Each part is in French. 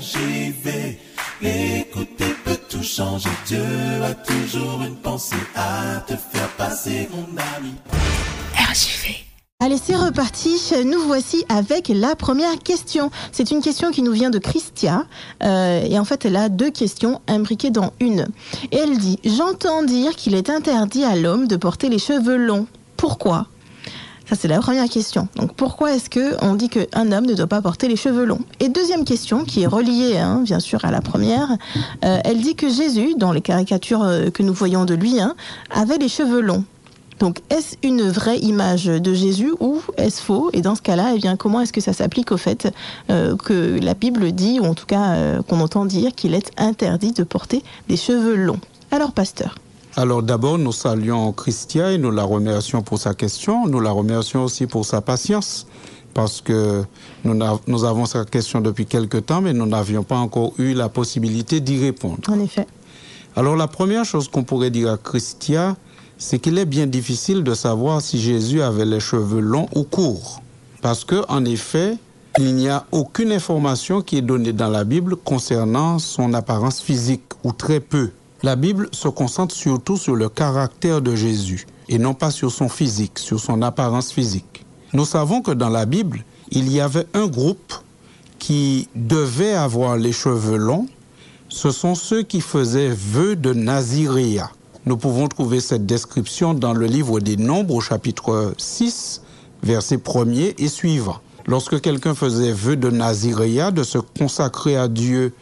RJV. Écouter peut tout changer. Dieu a toujours une pensée à te faire passer, mon ami. RJV. Allez, c'est reparti. Nous voici avec la première question. C'est une question qui nous vient de Christia. Euh, et en fait, elle a deux questions imbriquées dans une. Et elle dit J'entends dire qu'il est interdit à l'homme de porter les cheveux longs. Pourquoi? Ça, c'est la première question. Donc, pourquoi est-ce que on dit qu'un homme ne doit pas porter les cheveux longs? Et deuxième question, qui est reliée, hein, bien sûr, à la première, euh, elle dit que Jésus, dans les caricatures euh, que nous voyons de lui, hein, avait les cheveux longs. Donc, est-ce une vraie image de Jésus ou est-ce faux? Et dans ce cas-là, eh bien, comment est-ce que ça s'applique au fait euh, que la Bible dit, ou en tout cas qu'on entend dire, qu'il est interdit de porter des cheveux longs? Alors, pasteur. Alors d'abord, nous saluons Christia et nous la remercions pour sa question. Nous la remercions aussi pour sa patience parce que nous, nous avons sa question depuis quelque temps, mais nous n'avions pas encore eu la possibilité d'y répondre. En effet. Alors la première chose qu'on pourrait dire à Christia, c'est qu'il est bien difficile de savoir si Jésus avait les cheveux longs ou courts. Parce que, en effet, il n'y a aucune information qui est donnée dans la Bible concernant son apparence physique, ou très peu. La Bible se concentre surtout sur le caractère de Jésus et non pas sur son physique, sur son apparence physique. Nous savons que dans la Bible, il y avait un groupe qui devait avoir les cheveux longs. Ce sont ceux qui faisaient vœu de Naziréa. Nous pouvons trouver cette description dans le livre des Nombres au chapitre 6, verset 1er et suivant. Lorsque quelqu'un faisait vœu de Naziréa, de se consacrer à Dieu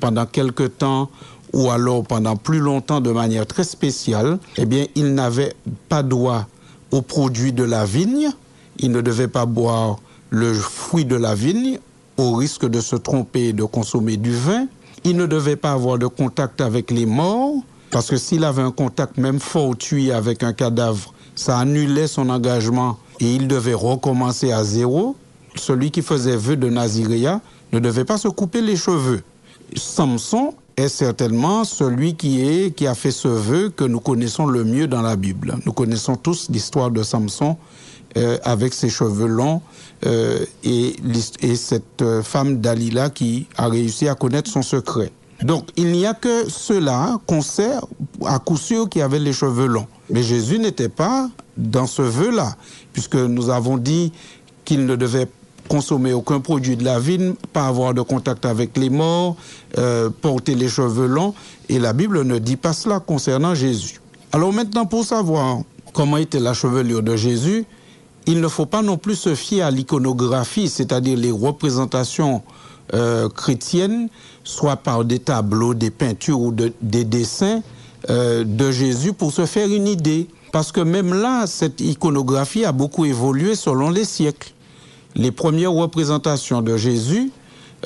pendant quelque temps ou alors pendant plus longtemps de manière très spéciale, eh bien, il n'avait pas droit aux produits de la vigne, il ne devait pas boire le fruit de la vigne au risque de se tromper et de consommer du vin, il ne devait pas avoir de contact avec les morts, parce que s'il avait un contact même fortuit avec un cadavre, ça annulait son engagement et il devait recommencer à zéro. Celui qui faisait vœu de Naziréa ne devait pas se couper les cheveux. Samson est certainement celui qui, est, qui a fait ce vœu que nous connaissons le mieux dans la Bible. Nous connaissons tous l'histoire de Samson euh, avec ses cheveux longs euh, et, et, cette euh, femme Dalila qui a réussi à connaître son secret. Donc il n'y a que ceux-là qu'on sait à coup sûr qui avaient les cheveux longs. Mais Jésus n'était pas dans ce vœu-là, puisque nous avons dit qu'il ne devait consommer aucun produit de la vigne, pas avoir de contact avec les morts, euh, porter les cheveux longs. Et la Bible ne dit pas cela concernant Jésus. Alors maintenant, pour savoir comment était la chevelure de Jésus, il ne faut pas non plus se fier à l'iconographie, c'est-à-dire les représentations euh, chrétiennes, soit par des tableaux, des peintures ou des dessins euh, de Jésus pour se faire une idée. Parce que même là, cette iconographie a beaucoup évolué selon les siècles les premières représentations de Jésus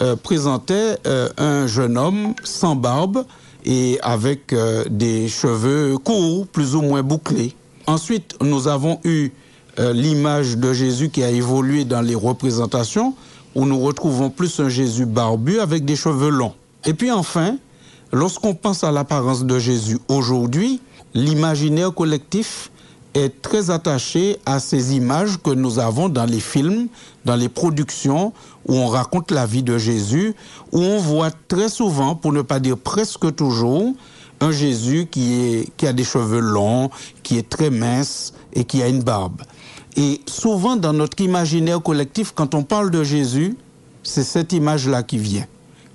euh, présentaient euh, un jeune homme sans barbe et avec euh, des cheveux courts, plus ou moins bouclés. Ensuite, nous avons eu l'image de Jésus qui a évolué dans les représentations, où nous retrouvons plus un Jésus barbu avec des cheveux longs. Et puis enfin, lorsqu'on pense à l'apparence de Jésus aujourd'hui, l'imaginaire collectif est très attaché à ces images que nous avons dans les films, dans les productions où on raconte la vie de Jésus, où on voit très souvent, pour ne pas dire presque toujours, un Jésus qui, a des cheveux longs, qui est très mince et qui a une barbe. Et souvent dans notre imaginaire collectif, quand on parle de Jésus, c'est cette image-là qui vient.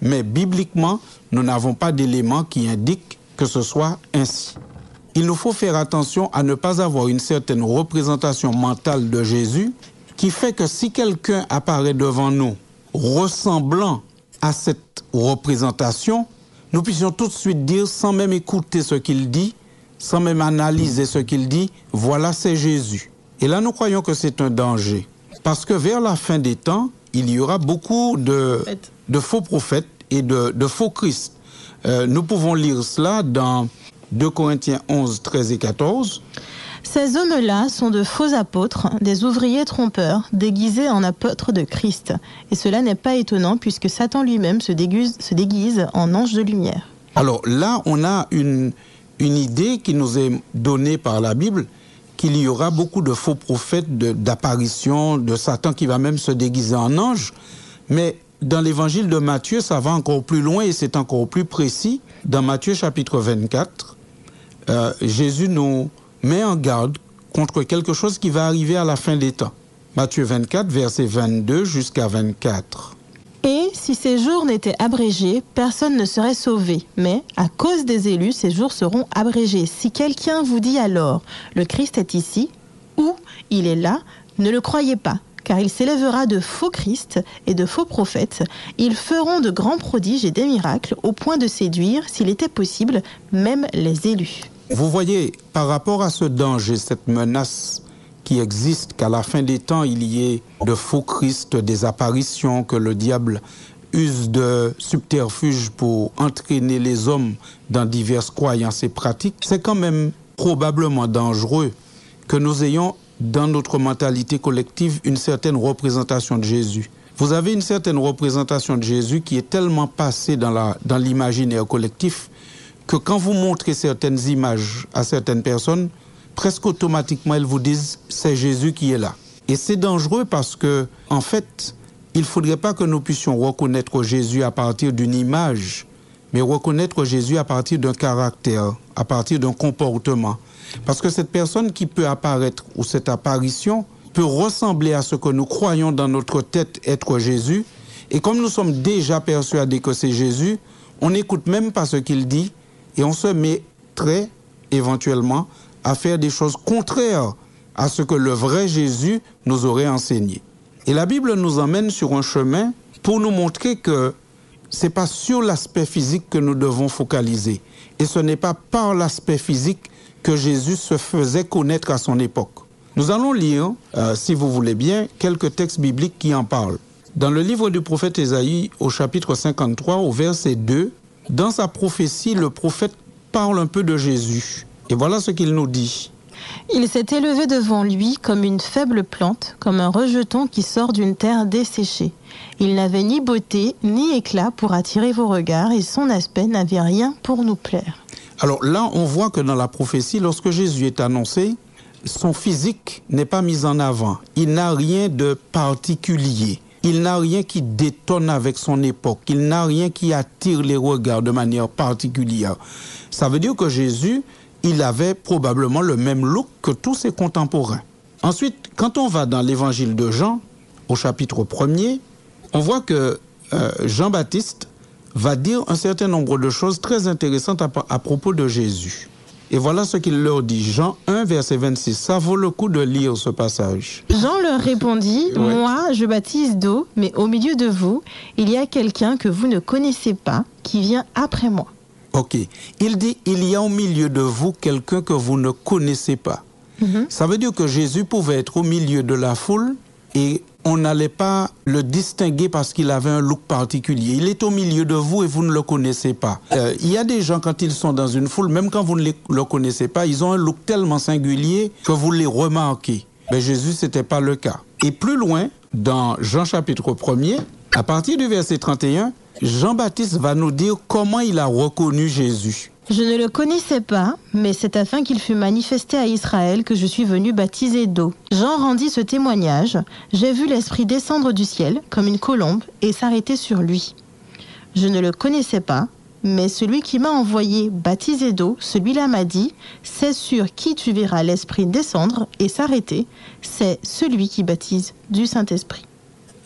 Mais bibliquement, nous n'avons pas d'éléments qui indiquent que ce soit ainsi il nous faut faire attention à ne pas avoir une certaine représentation mentale de Jésus qui fait que si quelqu'un apparaît devant nous ressemblant à cette représentation, nous puissions tout de suite dire, sans même écouter ce qu'il dit, sans même analyser ce qu'il dit, voilà c'est Jésus. Et là, nous croyons que c'est un danger. Parce que vers la fin des temps, il y aura beaucoup de, de faux prophètes et de, de faux Christ. Euh, nous pouvons lire cela dans 2 Corinthiens 11, 13 et 14. Ces hommes-là sont de faux apôtres, des ouvriers trompeurs, déguisés en apôtres de Christ. Et cela n'est pas étonnant puisque Satan lui-même se déguise, se déguise en ange de lumière. Alors là, on a une, une idée qui nous est donnée par la Bible qu'il y aura beaucoup de faux prophètes, d'apparitions, de, de Satan qui va même se déguiser en ange. Mais dans l'évangile de Matthieu, ça va encore plus loin et c'est encore plus précis. Dans Matthieu chapitre 24, euh, Jésus nous met en garde contre quelque chose qui va arriver à la fin des temps. Matthieu 24, versets 22 jusqu'à 24. Et si ces jours n'étaient abrégés, personne ne serait sauvé. Mais à cause des élus, ces jours seront abrégés. Si quelqu'un vous dit alors, le Christ est ici, ou il est là, ne le croyez pas, car il s'élèvera de faux Christ et de faux prophètes. Ils feront de grands prodiges et des miracles au point de séduire, s'il était possible, même les élus. Vous voyez, par rapport à ce danger, cette menace qui existe, qu'à la fin des temps, il y ait de faux Christ, des apparitions, que le diable use de subterfuges pour entraîner les hommes dans diverses croyances et pratiques, c'est quand même probablement dangereux que nous ayons dans notre mentalité collective une certaine représentation de Jésus. Vous avez une certaine représentation de Jésus qui est tellement passée dans l'imaginaire collectif que quand vous montrez certaines images à certaines personnes, presque automatiquement elles vous disent c'est Jésus qui est là. Et c'est dangereux parce que, en fait, il ne faudrait pas que nous puissions reconnaître Jésus à partir d'une image, mais reconnaître Jésus à partir d'un caractère, à partir d'un comportement. Parce que cette personne qui peut apparaître ou cette apparition peut ressembler à ce que nous croyons dans notre tête être Jésus. Et comme nous sommes déjà persuadés que c'est Jésus, on n'écoute même pas ce qu'il dit et on se met très éventuellement à faire des choses contraires à ce que le vrai Jésus nous aurait enseigné. Et la Bible nous emmène sur un chemin pour nous montrer que c'est pas sur l'aspect physique que nous devons focaliser. Et ce n'est pas par l'aspect physique que Jésus se faisait connaître à son époque. Nous allons lire, euh, si vous voulez bien, quelques textes bibliques qui en parlent. Dans le livre du prophète Ésaïe, au chapitre 53, au verset 2, dans sa prophétie, le prophète parle un peu de Jésus. Et voilà ce qu'il nous dit. Il s'est élevé devant lui comme une faible plante, comme un rejeton qui sort d'une terre desséchée. Il n'avait ni beauté ni éclat pour attirer vos regards et son aspect n'avait rien pour nous plaire. Alors là, on voit que dans la prophétie, lorsque Jésus est annoncé, son physique n'est pas mis en avant. Il n'a rien de particulier. Il n'a rien qui détonne avec son époque. Il n'a rien qui attire les regards de manière particulière. Ça veut dire que Jésus, il avait probablement le même look que tous ses contemporains. Ensuite, quand on va dans l'évangile de Jean, au chapitre 1er, on voit que euh, Jean-Baptiste va dire un certain nombre de choses très intéressantes à, propos de Jésus. Et voilà ce qu'il leur dit. Jean 1, verset 26. Ça vaut le coup de lire ce passage. Jean leur répondit, Moi, je baptise d'eau, mais au milieu de vous, il y a quelqu'un que vous ne connaissez pas, qui vient après moi. Ok. Il dit, il y a au milieu de vous quelqu'un que vous ne connaissez pas. Mhm. Ça veut dire que Jésus pouvait être au milieu de la foule et on n'allait pas le distinguer parce qu'il avait un look particulier. Il est au milieu de vous et vous ne le connaissez pas. Euh, il y a des gens, quand ils sont dans une foule, même quand vous ne le connaissez pas, ils ont un look tellement singulier que vous les remarquez. Mais Jésus, ce n'était pas le cas. Et plus loin, dans Jean chapitre 1er, à partir du verset 31, Jean-Baptiste va nous dire comment il a reconnu Jésus. Je ne le connaissais pas, mais c'est afin qu'il fût manifesté à Israël que je suis venu baptiser d'eau. Jean rendit ce témoignage. J'ai vu l'Esprit descendre du ciel comme une colombe et s'arrêter sur lui. Je ne le connaissais pas, mais celui qui m'a envoyé baptiser d'eau, celui-là m'a dit, c'est sur qui tu verras l'Esprit descendre et s'arrêter, c'est celui qui baptise du Saint-Esprit.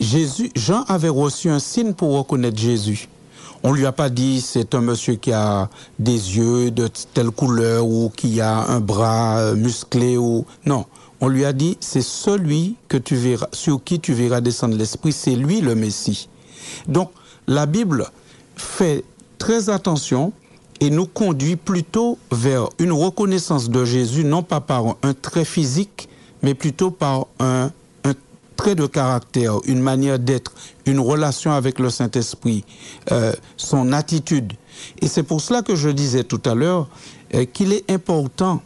Jésus, Jean avait reçu un signe pour reconnaître Jésus. On lui a pas dit c'est un monsieur qui a des yeux de telle couleur ou qui a un bras euh, musclé ou non. On lui a dit c'est celui que tu verras, sur qui tu verras descendre l'esprit, c'est lui le Messie. Donc la Bible fait très attention et nous conduit plutôt vers une reconnaissance de Jésus, non pas par un trait physique, mais plutôt par un trait de caractère, une manière d'être, une relation avec le Saint-Esprit, euh, son attitude. Et c'est pour cela que je disais tout à l'heure euh, qu'il est important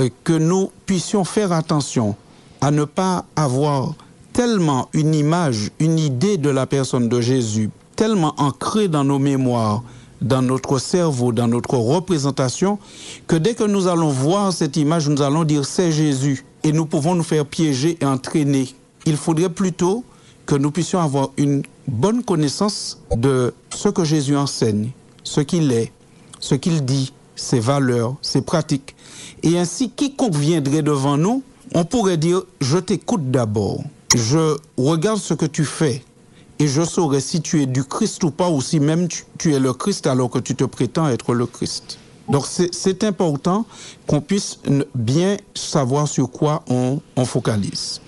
euh, que nous puissions faire attention à ne pas avoir tellement une image, une idée de la personne de Jésus, tellement ancrée dans nos mémoires, dans notre cerveau, dans notre représentation, que dès que nous allons voir cette image, nous allons dire c'est Jésus. Et nous pouvons nous faire piéger et entraîner il faudrait plutôt que nous puissions avoir une bonne connaissance de ce que Jésus enseigne, ce qu'il est, ce qu'il dit, ses valeurs, ses pratiques. Et ainsi, quiconque viendrait devant nous, on pourrait dire, je t'écoute d'abord, je regarde ce que tu fais, et je saurai si tu es du Christ ou pas, ou si même tu, es le Christ alors que tu te prétends être le Christ. Donc c'est important qu'on puisse bien savoir sur quoi on, focalise.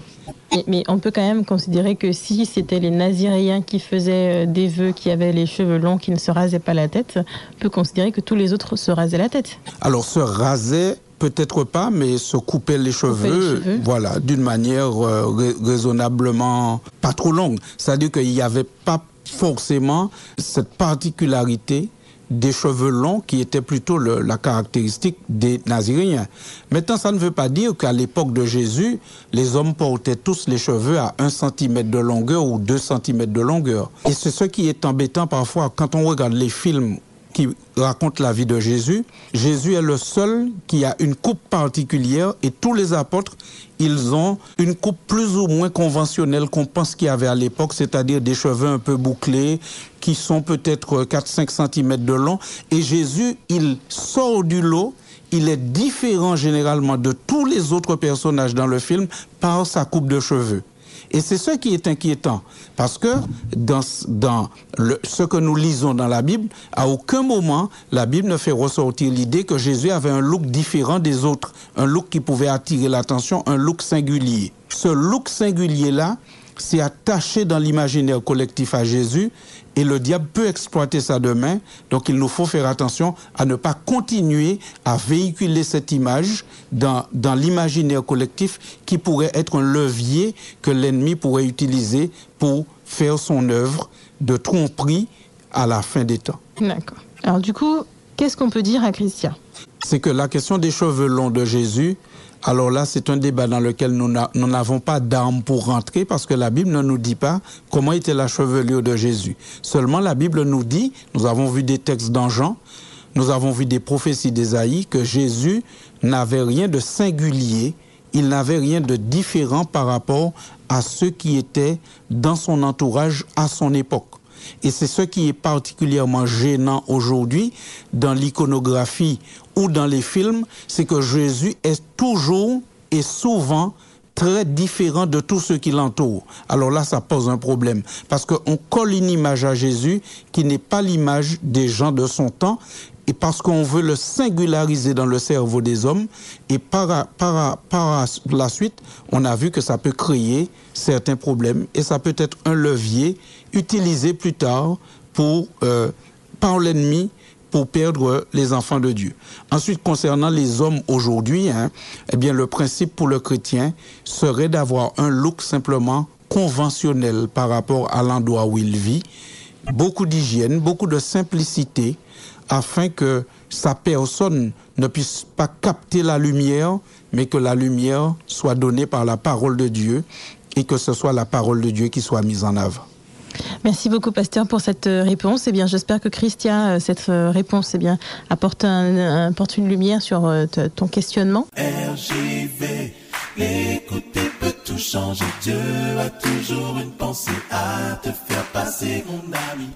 Mais, on peut quand même considérer que si c'était les Naziréens qui faisaient euh, des vœux, qui avaient les cheveux longs, qui ne se rasaient pas la tête, on peut considérer que tous les autres se rasaient la tête. Alors se raser, peut-être pas, mais se couper les cheveux, voilà, d'une manière euh, raisonnablement pas trop longue. C'est-à-dire qu'il n'y avait pas forcément cette particularité des cheveux longs qui était plutôt la caractéristique des Naziréens. Maintenant, ça ne veut pas dire qu'à l'époque de Jésus, les hommes portaient tous les cheveux à 1 cm de longueur ou 2 cm de longueur. Et c'est ce qui est embêtant parfois quand on regarde les films qui raconte la vie de Jésus. Jésus est le seul qui a une coupe particulière et tous les apôtres, ils ont une coupe plus ou moins conventionnelle qu'on pense qu'il y avait à l'époque, c'est-à-dire des cheveux un peu bouclés qui sont peut-être 4-5 cm de long. Et Jésus, il sort du lot il est différent généralement de tous les autres personnages dans le film par sa coupe de cheveux. Et c'est ce qui est inquiétant, parce que dans, ce que nous lisons dans la Bible, à aucun moment la Bible ne fait ressortir l'idée que Jésus avait un look différent des autres, un look qui pouvait attirer l'attention, un look singulier. Ce look singulier-là, c'est attaché dans l'imaginaire collectif à Jésus et le diable peut exploiter ça demain. Donc il nous faut faire attention à ne pas continuer à véhiculer cette image dans, l'imaginaire collectif qui pourrait être un levier que l'ennemi pourrait utiliser pour faire son œuvre de tromperie à la fin des temps. D'accord. Alors du coup, qu'est-ce qu'on peut dire à Christian? C'est que la question des cheveux longs de Jésus, alors là, c'est un débat dans lequel nous n'avons pas d'armes pour rentrer parce que la Bible ne nous dit pas comment était la chevelure de Jésus. Seulement la Bible nous dit, nous avons vu des textes dans nous avons vu des prophéties d'Ésaïe, que Jésus n'avait rien de singulier, il n'avait rien de différent par rapport à ceux qui étaient dans son entourage à son époque. Et c'est ce qui est particulièrement gênant aujourd'hui dans l'iconographie ou dans les films, c'est que Jésus est toujours et souvent très différent de tous ceux qui l'entourent. Alors là, ça pose un problème. Parce qu'on colle une image à Jésus qui n'est pas l'image des gens de son temps et parce qu'on veut le singulariser dans le cerveau des hommes, et par, par, par, la suite, on a vu que ça peut créer certains problèmes, et ça peut être un levier utilisé plus tard pour, euh, par l'ennemi pour perdre les enfants de Dieu. Ensuite, concernant les hommes aujourd'hui, hein, eh bien, le principe pour le chrétien serait d'avoir un look simplement conventionnel par rapport à l'endroit où il vit, beaucoup d'hygiène, beaucoup de simplicité, afin que sa personne ne puisse pas capter la lumière, mais que la lumière soit donnée par la parole de Dieu et que ce soit la parole de Dieu qui soit mise en œuvre. Merci beaucoup, pasteur, pour cette euh, réponse. Eh bien, j'espère que Christian, euh, cette euh, réponse, eh bien, apporte, un, apporte une lumière sur ton questionnement. RJV, écouter peut tout changer. Dieu a toujours une pensée à te faire passer, mon ami.